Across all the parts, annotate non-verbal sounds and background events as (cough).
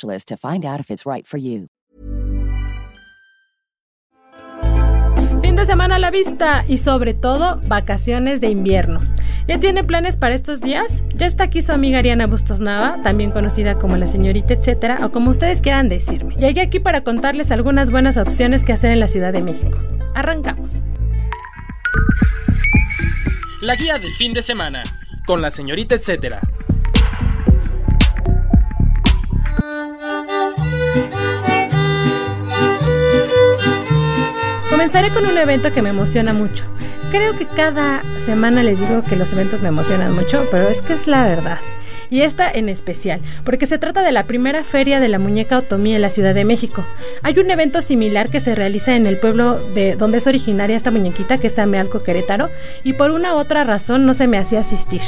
to find out if it's right for you. Fin de semana a la vista y sobre todo vacaciones de invierno. ¿Ya tiene planes para estos días? Ya está aquí su amiga Ariana Bustos Nava, también conocida como la señorita etcétera, o como ustedes quieran decirme. Llegué aquí para contarles algunas buenas opciones que hacer en la Ciudad de México. Arrancamos. La guía del fin de semana, con la señorita etcétera. Comenzaré con un evento que me emociona mucho. Creo que cada semana les digo que los eventos me emocionan mucho, pero es que es la verdad. Y esta en especial, porque se trata de la primera feria de la muñeca Otomí en la Ciudad de México. Hay un evento similar que se realiza en el pueblo de donde es originaria esta muñequita, que es Amealco Querétaro, y por una u otra razón no se me hacía asistir.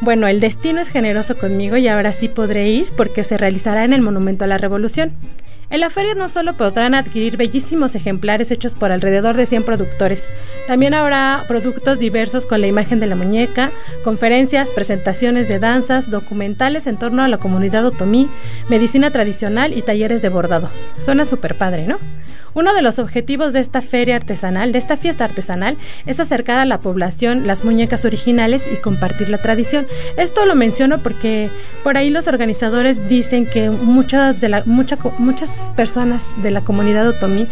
Bueno, el destino es generoso conmigo y ahora sí podré ir porque se realizará en el Monumento a la Revolución. En la feria no solo podrán adquirir bellísimos ejemplares hechos por alrededor de 100 productores, también habrá productos diversos con la imagen de la muñeca, conferencias, presentaciones de danzas, documentales en torno a la comunidad otomí, medicina tradicional y talleres de bordado. Suena súper padre, ¿no? Uno de los objetivos de esta feria artesanal, de esta fiesta artesanal, es acercar a la población las muñecas originales y compartir la tradición. Esto lo menciono porque por ahí los organizadores dicen que muchas, de la, muchas personas de la comunidad otomí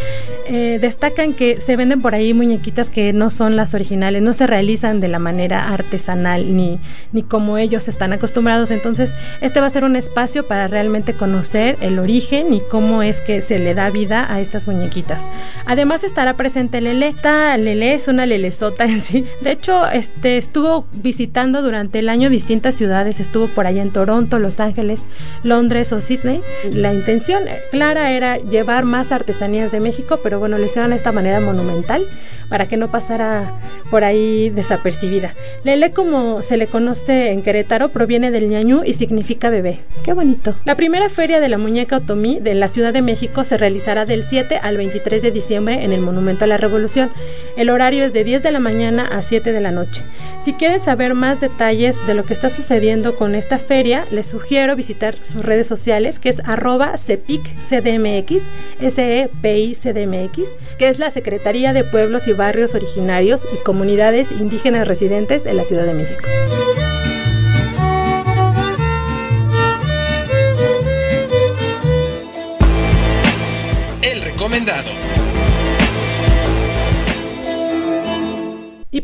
eh, destacan que se venden por ahí muñequitas que no son las originales, no se realizan de la manera artesanal ni, ni como ellos están acostumbrados. Entonces, este va a ser un espacio para realmente conocer el origen y cómo es que se le da vida a estas muñequitas Además estará presente Lele. Esta Lele es una lelezota en sí. De hecho, este estuvo visitando durante el año distintas ciudades. Estuvo por allá en Toronto, Los Ángeles, Londres o Sydney. La intención clara era llevar más artesanías de México, pero bueno, lo hicieron de esta manera monumental para que no pasara por ahí desapercibida. Lele, como se le conoce en Querétaro, proviene del ñañú y significa bebé. Qué bonito. La primera feria de la muñeca otomí de la Ciudad de México se realizará del 7 al 23 de diciembre en el Monumento a la Revolución. El horario es de 10 de la mañana a 7 de la noche. Si quieren saber más detalles de lo que está sucediendo con esta feria, les sugiero visitar sus redes sociales, que es arroba CEPICCDMX, S-E-P-I-C-D-M-X, que es la Secretaría de Pueblos y Barrios Originarios y Comunidades Indígenas Residentes de la Ciudad de México.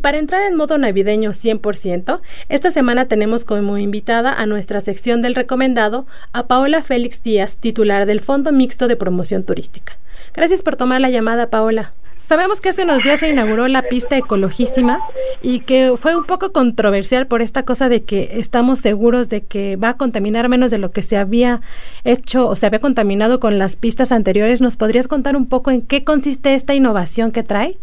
Para entrar en modo navideño 100%, esta semana tenemos como invitada a nuestra sección del recomendado a Paola Félix Díaz, titular del Fondo Mixto de Promoción Turística. Gracias por tomar la llamada, Paola. Sabemos que hace unos días se inauguró la pista ecologísima y que fue un poco controversial por esta cosa de que estamos seguros de que va a contaminar menos de lo que se había hecho o se había contaminado con las pistas anteriores. ¿Nos podrías contar un poco en qué consiste esta innovación que trae?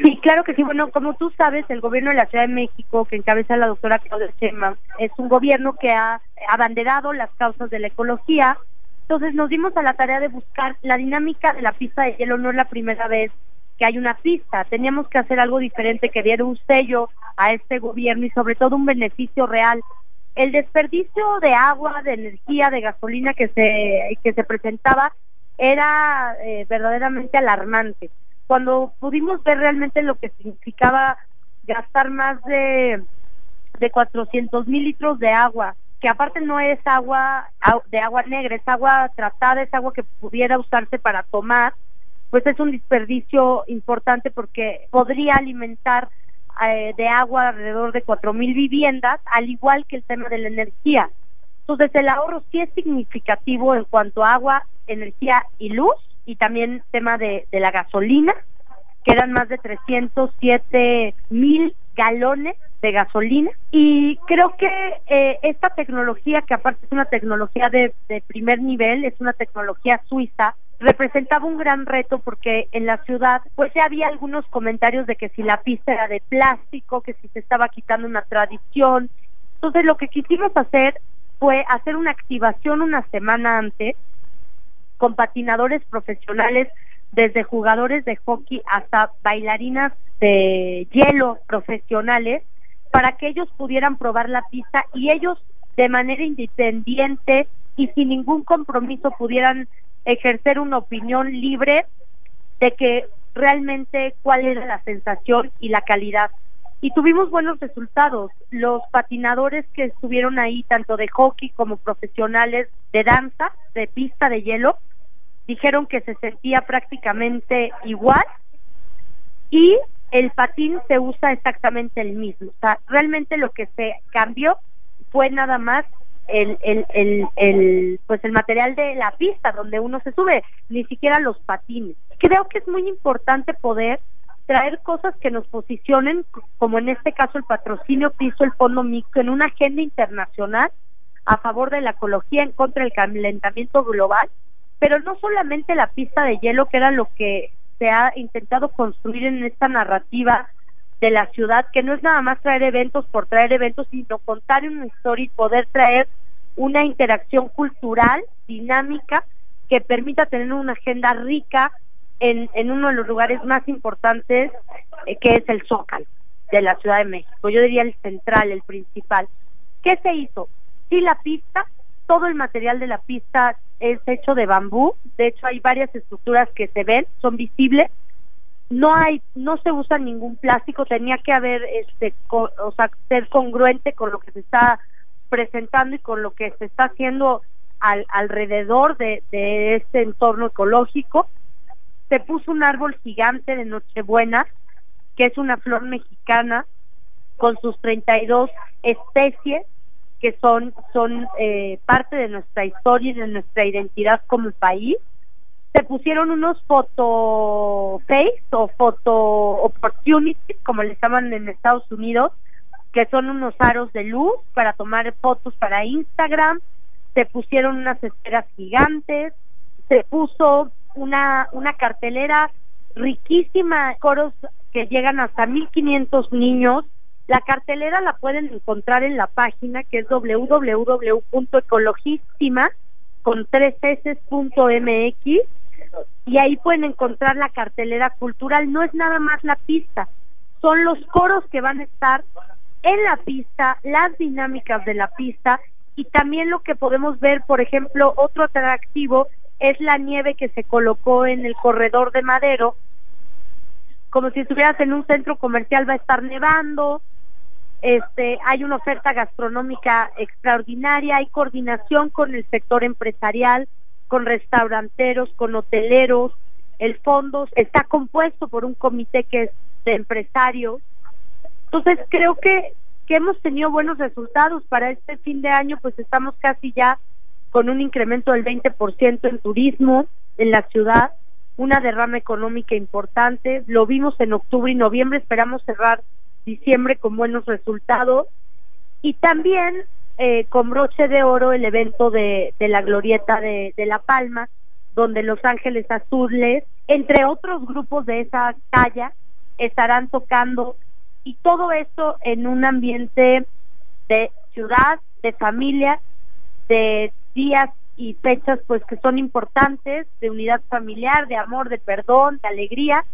Sí, claro que sí. Bueno, como tú sabes, el gobierno de la Ciudad de México, que encabeza la doctora Claudia Sheinbaum, es un gobierno que ha abanderado las causas de la ecología. Entonces nos dimos a la tarea de buscar la dinámica de la pista de hielo. No es la primera vez que hay una pista. Teníamos que hacer algo diferente que diera un sello a este gobierno y sobre todo un beneficio real. El desperdicio de agua, de energía, de gasolina que se, que se presentaba era eh, verdaderamente alarmante cuando pudimos ver realmente lo que significaba gastar más de, de 400 mil litros de agua que aparte no es agua de agua negra, es agua tratada, es agua que pudiera usarse para tomar, pues es un desperdicio importante porque podría alimentar eh, de agua alrededor de cuatro mil viviendas, al igual que el tema de la energía. Entonces el ahorro sí es significativo en cuanto a agua, energía y luz, y también tema de, de la gasolina, que eran más de 307 mil galones de gasolina y creo que eh, esta tecnología que aparte es una tecnología de, de primer nivel es una tecnología suiza representaba un gran reto porque en la ciudad pues ya había algunos comentarios de que si la pista era de plástico, que si se estaba quitando una tradición. Entonces lo que quisimos hacer fue hacer una activación una semana antes con patinadores profesionales desde jugadores de hockey hasta bailarinas de hielo profesionales para que ellos pudieran probar la pista y ellos de manera independiente y sin ningún compromiso pudieran ejercer una opinión libre de que realmente cuál era la sensación y la calidad. Y tuvimos buenos resultados. Los patinadores que estuvieron ahí, tanto de hockey como profesionales de danza, de pista de hielo, dijeron que se sentía prácticamente igual y el patín se usa exactamente el mismo. O sea, realmente lo que se cambió fue nada más el, el, el, el, pues el material de la pista donde uno se sube, ni siquiera los patines. Creo que es muy importante poder traer cosas que nos posicionen, como en este caso el patrocinio piso, el fondo mixto, en una agenda internacional a favor de la ecología, en contra del calentamiento global pero no solamente la pista de hielo, que era lo que se ha intentado construir en esta narrativa de la ciudad, que no es nada más traer eventos por traer eventos, sino contar una historia y poder traer una interacción cultural dinámica que permita tener una agenda rica en, en uno de los lugares más importantes, eh, que es el Zócalo de la Ciudad de México. Yo diría el central, el principal. ¿Qué se hizo? Sí, la pista, todo el material de la pista es hecho de bambú, de hecho hay varias estructuras que se ven, son visibles, no hay, no se usa ningún plástico, tenía que haber, este, o sea, ser congruente con lo que se está presentando y con lo que se está haciendo al, alrededor de, de este entorno ecológico. Se puso un árbol gigante de Nochebuena, que es una flor mexicana, con sus 32 especies, que son, son eh, parte de nuestra historia y de nuestra identidad como país. Se pusieron unos photo face o photo opportunities, como les llaman en Estados Unidos, que son unos aros de luz para tomar fotos para Instagram. Se pusieron unas esferas gigantes, se puso una, una cartelera riquísima, coros que llegan hasta 1500 niños la cartelera la pueden encontrar en la página que es www.ecologistima con tres y ahí pueden encontrar la cartelera cultural. No es nada más la pista, son los coros que van a estar en la pista, las dinámicas de la pista y también lo que podemos ver, por ejemplo, otro atractivo es la nieve que se colocó en el corredor de Madero, como si estuvieras en un centro comercial va a estar nevando, este, hay una oferta gastronómica extraordinaria, hay coordinación con el sector empresarial, con restauranteros, con hoteleros, el fondo está compuesto por un comité que es de empresarios. Entonces creo que, que hemos tenido buenos resultados. Para este fin de año, pues estamos casi ya con un incremento del 20% en turismo en la ciudad, una derrama económica importante, lo vimos en octubre y noviembre, esperamos cerrar diciembre con buenos resultados. Y también eh, con broche de oro el evento de, la glorieta de, La Palma, donde Los Ángeles Azules, entre otros grupos de esa talla, estarán tocando. Y todo esto en un ambiente de ciudad, de familia, de días y fechas pues que son importantes, de unidad familiar, de amor, de perdón, de alegría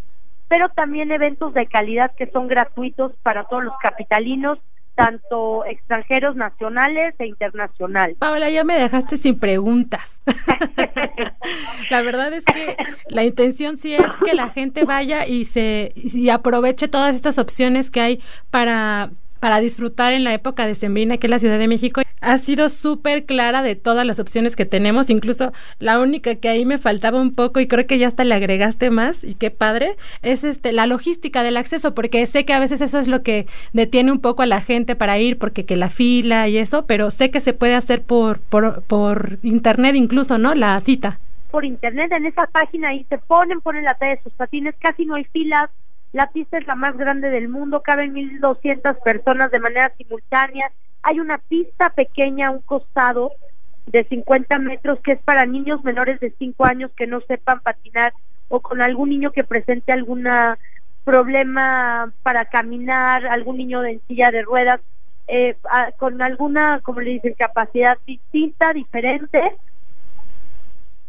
pero también eventos de calidad que son gratuitos para todos los capitalinos, tanto extranjeros, nacionales e internacionales. Paola, ya me dejaste sin preguntas. (laughs) la verdad es que la intención sí es que la gente vaya y se y aproveche todas estas opciones que hay para para disfrutar en la época de Sembrina, que es la Ciudad de México. Ha sido súper clara de todas las opciones que tenemos, incluso la única que ahí me faltaba un poco y creo que ya hasta le agregaste más y qué padre, es este la logística del acceso, porque sé que a veces eso es lo que detiene un poco a la gente para ir, porque que la fila y eso, pero sé que se puede hacer por, por, por internet incluso, ¿no? La cita. Por internet, en esa página ahí se ponen, ponen la talla de sus patines, casi no hay filas, la pista es la más grande del mundo, caben 1.200 personas de manera simultánea, hay una pista pequeña un costado de 50 metros que es para niños menores de 5 años que no sepan patinar o con algún niño que presente algún problema para caminar, algún niño de silla de ruedas, eh, con alguna, como le dicen, capacidad distinta, diferente.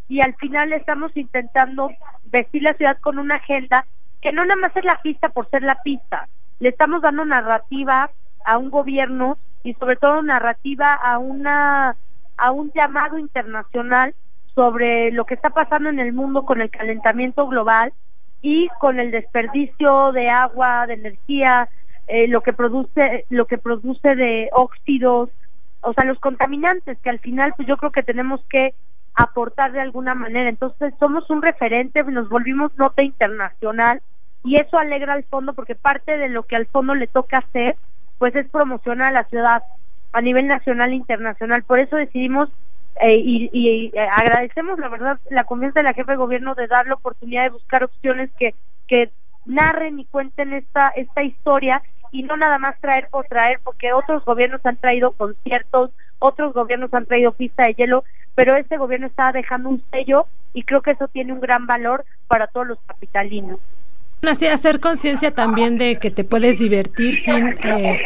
Y al final estamos intentando vestir la ciudad con una agenda que no nada más es la pista por ser la pista, le estamos dando narrativa a un gobierno y sobre todo narrativa a una a un llamado internacional sobre lo que está pasando en el mundo con el calentamiento global y con el desperdicio de agua, de energía, eh, lo que produce lo que produce de óxidos, o sea, los contaminantes que al final pues yo creo que tenemos que aportar de alguna manera. Entonces, somos un referente, nos volvimos nota internacional y eso alegra al fondo porque parte de lo que al fondo le toca hacer pues es promocionar a la ciudad a nivel nacional e internacional. Por eso decidimos eh, y, eh, agradecemos la verdad la confianza de la jefe de gobierno de dar la oportunidad de buscar opciones que, que narren y cuenten esta, esta historia y no nada más traer por traer, porque otros gobiernos han traído conciertos, otros gobiernos han traído pista de hielo, pero este gobierno está dejando un sello y creo que eso tiene un gran valor para todos los capitalinos. Así, hacer conciencia también de que te puedes divertir sin eh,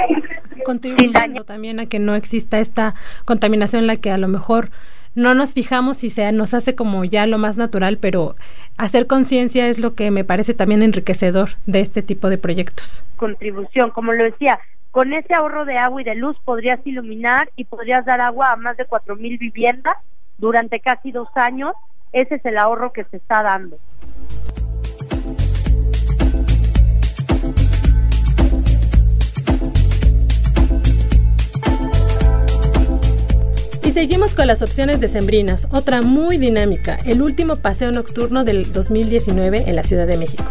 contribuyendo también a que no exista esta contaminación la que a lo mejor no nos fijamos y se nos hace como ya lo más natural, pero hacer conciencia es lo que me parece también enriquecedor de este tipo de proyectos. Contribución, como lo decía, con ese ahorro de agua y de luz podrías iluminar y podrías dar agua a más de cuatro mil viviendas durante casi dos años. Ese es el ahorro que se está dando. Seguimos con las opciones decembrinas, otra muy dinámica, el último paseo nocturno del 2019 en la Ciudad de México.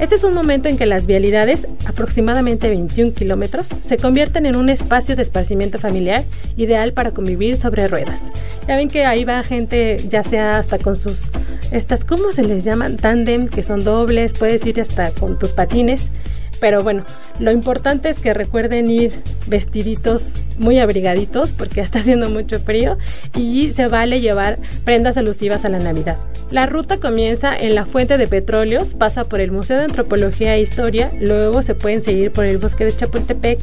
Este es un momento en que las vialidades, aproximadamente 21 kilómetros, se convierten en un espacio de esparcimiento familiar ideal para convivir sobre ruedas. Ya ven que ahí va gente, ya sea hasta con sus, estas, ¿cómo se les llaman? Tandem, que son dobles, puedes ir hasta con tus patines pero bueno, lo importante es que recuerden ir vestiditos muy abrigaditos porque está haciendo mucho frío y se vale llevar prendas alusivas a la Navidad. La ruta comienza en la Fuente de Petróleos, pasa por el Museo de Antropología e Historia, luego se pueden seguir por el Bosque de Chapultepec,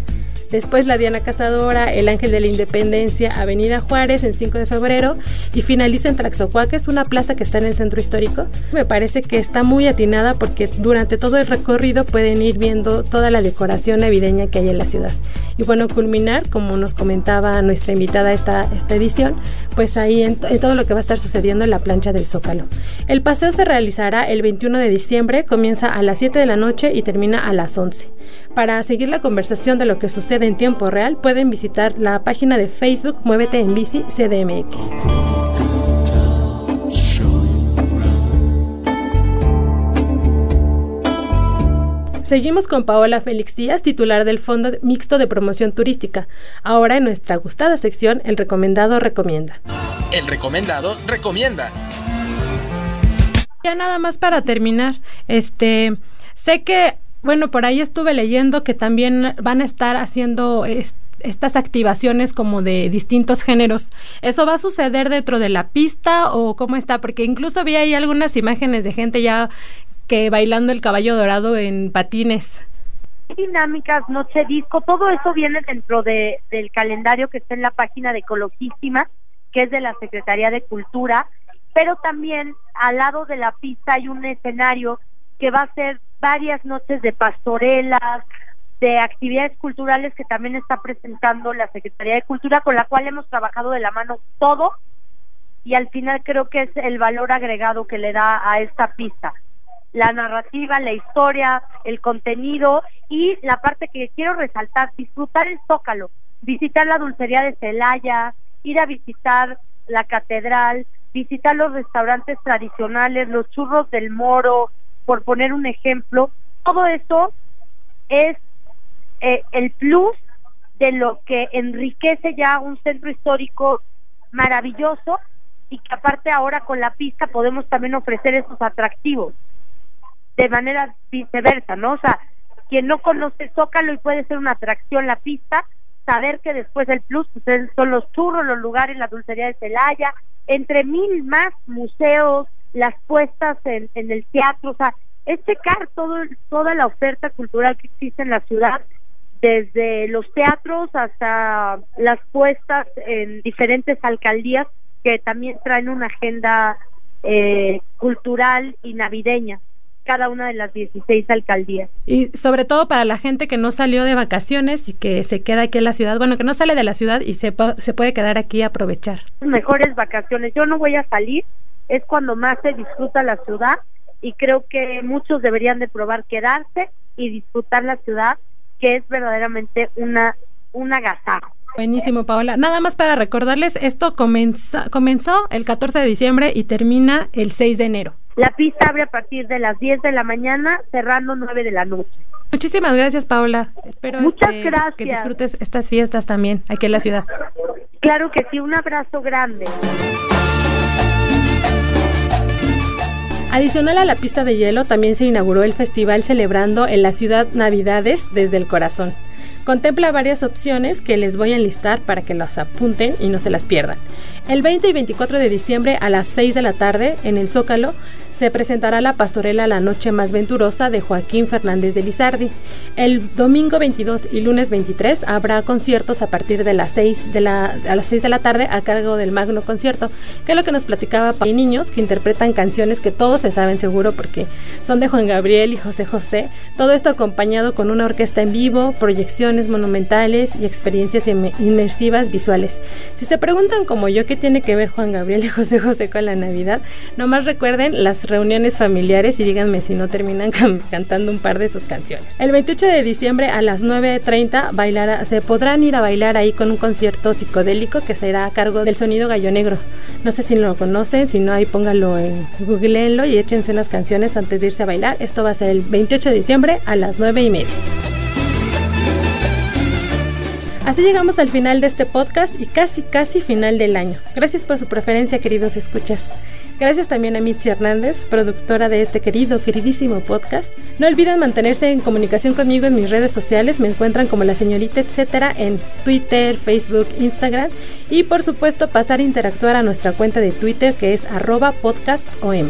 después la Diana Cazadora, el Ángel de la Independencia, Avenida Juárez en 5 de febrero y finaliza en Tlaxocuá, que es una plaza que está en el centro histórico. Me parece que está muy atinada porque durante todo el recorrido pueden ir viendo toda la decoración navideña que hay en la ciudad. Y bueno, culminar, como nos comentaba nuestra invitada esta, esta edición, pues ahí en, en, todo lo que va a estar sucediendo en la plancha del Zócalo. El paseo se realizará el 21 de diciembre, comienza a las 7 de la noche y termina a las 11. Para seguir la conversación de lo que sucede en tiempo real, pueden visitar la página de Facebook Muévete en Bici CDMX. Seguimos con Paola Félix Díaz, titular del Fondo Mixto de Promoción Turística. Ahora en nuestra gustada sección, el recomendado recomienda. El recomendado recomienda. Ya nada más para terminar, este, sé que, bueno, por ahí estuve leyendo que también van a estar haciendo estas activaciones como de distintos géneros. ¿Eso va a suceder dentro de la pista o cómo está? Porque incluso vi ahí algunas imágenes de gente ya que bailando el caballo dorado en patines. Dinámicas, noche disco, todo eso viene dentro de, del calendario que está en la página de Ecolojísima, que es de la Secretaría de Cultura, pero también al lado de la pista hay un escenario que va a ser varias noches de pastorelas, de actividades culturales que también está presentando la Secretaría de Cultura, con la cual hemos trabajado de la mano todo y al final creo que es el valor agregado que le da a esta pista la narrativa, la historia, el contenido y la parte que quiero resaltar, disfrutar el zócalo. visitar la dulcería de Celaya, ir a visitar la catedral, visitar los restaurantes tradicionales, los churros del moro, por poner un ejemplo. Todo eso es eh, el plus de lo que enriquece ya un centro histórico maravilloso y que aparte ahora con la pista podemos también ofrecer esos atractivos de manera viceversa, ¿no? O sea, quien no conoce Zócalo y puede ser una atracción la pista, saber que después el plus pues, son los churros, los lugares, la dulcería de Celaya, entre mil más museos, las puestas en, en el teatro, o sea, es checar todo, toda la oferta cultural que existe en la ciudad, desde los teatros hasta las puestas en diferentes alcaldías que también traen una agenda eh, cultural y navideña cada una de las 16 alcaldías. Y sobre todo para la gente que no salió de vacaciones y que se queda aquí en la ciudad, bueno, que no sale de la ciudad y se, se puede quedar aquí a aprovechar. Mejores vacaciones. Yo no voy a salir, es cuando más se disfruta la ciudad y creo que muchos deberían de probar quedarse y disfrutar la ciudad, que es verdaderamente una, un agasajo. Buenísimo, Paola. Nada más para recordarles, esto comenzó, comenzó el 14 de diciembre y termina el 6 de enero. La pista abre a partir de las 10 de la mañana, cerrando 9 de la noche. Muchísimas gracias, Paola. Espero Muchas este, gracias. que disfrutes estas fiestas también aquí en la ciudad. Claro que sí, un abrazo grande. Adicional a la pista de hielo, también se inauguró el festival celebrando en la ciudad Navidades desde el corazón. Contempla varias opciones que les voy a enlistar para que las apunten y no se las pierdan. El 20 y 24 de diciembre a las 6 de la tarde en el Zócalo se presentará la pastorela La Noche Más Venturosa de Joaquín Fernández de Lizardi. El domingo 22 y lunes 23 habrá conciertos a partir de las 6 de la, a las 6 de la tarde a cargo del Magno Concierto, que es lo que nos platicaba para niños que interpretan canciones que todos se saben seguro porque son de Juan Gabriel y José José. Todo esto acompañado con una orquesta en vivo, proyecciones monumentales y experiencias inmersivas visuales. Si se preguntan como yo qué tiene que ver Juan Gabriel y José José con la Navidad, nomás recuerden las reuniones familiares y díganme si no terminan (laughs) cantando un par de sus canciones. El 28 de diciembre a las 9.30 bailar, se podrán ir a bailar ahí con un concierto psicodélico que será a cargo del sonido gallo negro. No sé si lo conocen, si no ahí pónganlo en googleenlo y échense unas canciones antes de irse a bailar. Esto va a ser el 28 de diciembre a las 9 y media. Así llegamos al final de este podcast y casi, casi final del año. Gracias por su preferencia, queridos escuchas. Gracias también a Mitzi Hernández, productora de este querido, queridísimo podcast. No olviden mantenerse en comunicación conmigo en mis redes sociales. Me encuentran como la señorita etcétera en Twitter, Facebook, Instagram. Y por supuesto pasar a interactuar a nuestra cuenta de Twitter que es arroba podcastom.